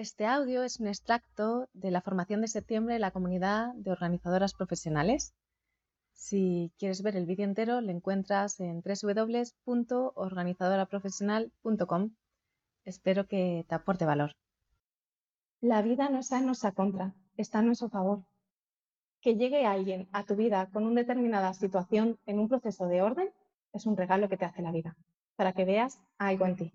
Este audio es un extracto de la formación de septiembre de la comunidad de organizadoras profesionales. Si quieres ver el vídeo entero, lo encuentras en www.organizadoraprofesional.com. Espero que te aporte valor. La vida no está en nuestra contra, está en nuestro favor. Que llegue alguien a tu vida con una determinada situación en un proceso de orden es un regalo que te hace la vida, para que veas algo en ti.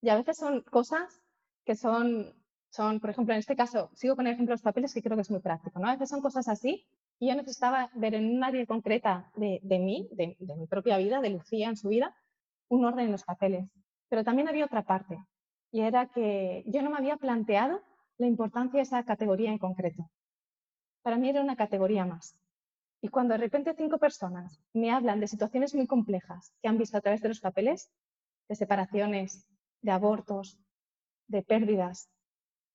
Y a veces son cosas que son, son, por ejemplo, en este caso, sigo con el ejemplo de los papeles que creo que es muy práctico, ¿no? A veces son cosas así y yo necesitaba ver en un área concreta de, de mí, de, de mi propia vida, de Lucía en su vida, un orden en los papeles. Pero también había otra parte y era que yo no me había planteado la importancia de esa categoría en concreto. Para mí era una categoría más. Y cuando de repente cinco personas me hablan de situaciones muy complejas que han visto a través de los papeles, de separaciones, de abortos, de pérdidas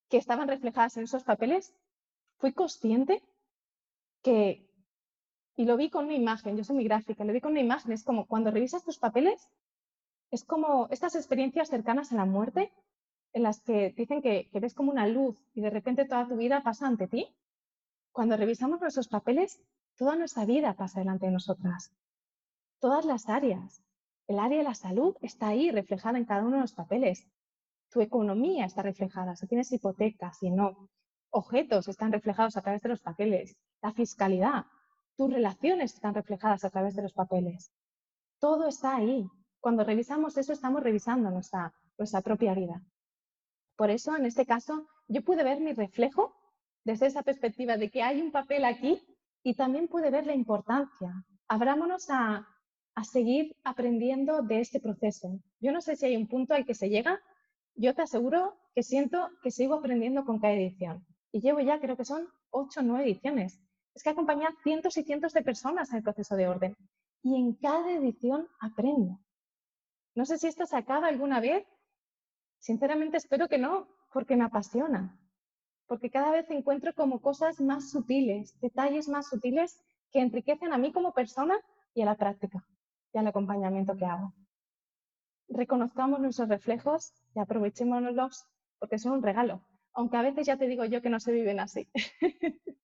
que estaban reflejadas en esos papeles, fui consciente que, y lo vi con una imagen, yo soy muy gráfica, lo vi con una imagen, es como cuando revisas tus papeles, es como estas experiencias cercanas a la muerte, en las que dicen que, que ves como una luz y de repente toda tu vida pasa ante ti. Cuando revisamos nuestros papeles, toda nuestra vida pasa delante de nosotras. Todas las áreas. El área de la salud está ahí reflejada en cada uno de los papeles tu economía está reflejada, si tienes hipotecas, si no, objetos están reflejados a través de los papeles, la fiscalidad, tus relaciones están reflejadas a través de los papeles. Todo está ahí. Cuando revisamos eso, estamos revisando nuestra, nuestra propia vida. Por eso, en este caso, yo pude ver mi reflejo desde esa perspectiva de que hay un papel aquí y también pude ver la importancia. Abrámonos a, a seguir aprendiendo de este proceso. Yo no sé si hay un punto al que se llega yo te aseguro que siento que sigo aprendiendo con cada edición. Y llevo ya, creo que son ocho o nueve ediciones. Es que acompañar cientos y cientos de personas en el proceso de orden. Y en cada edición aprendo. No sé si esto se acaba alguna vez. Sinceramente espero que no, porque me apasiona. Porque cada vez encuentro como cosas más sutiles, detalles más sutiles que enriquecen a mí como persona y a la práctica y al acompañamiento que hago reconozcamos nuestros reflejos y aprovechémonos porque son un regalo. Aunque a veces ya te digo yo que no se viven así.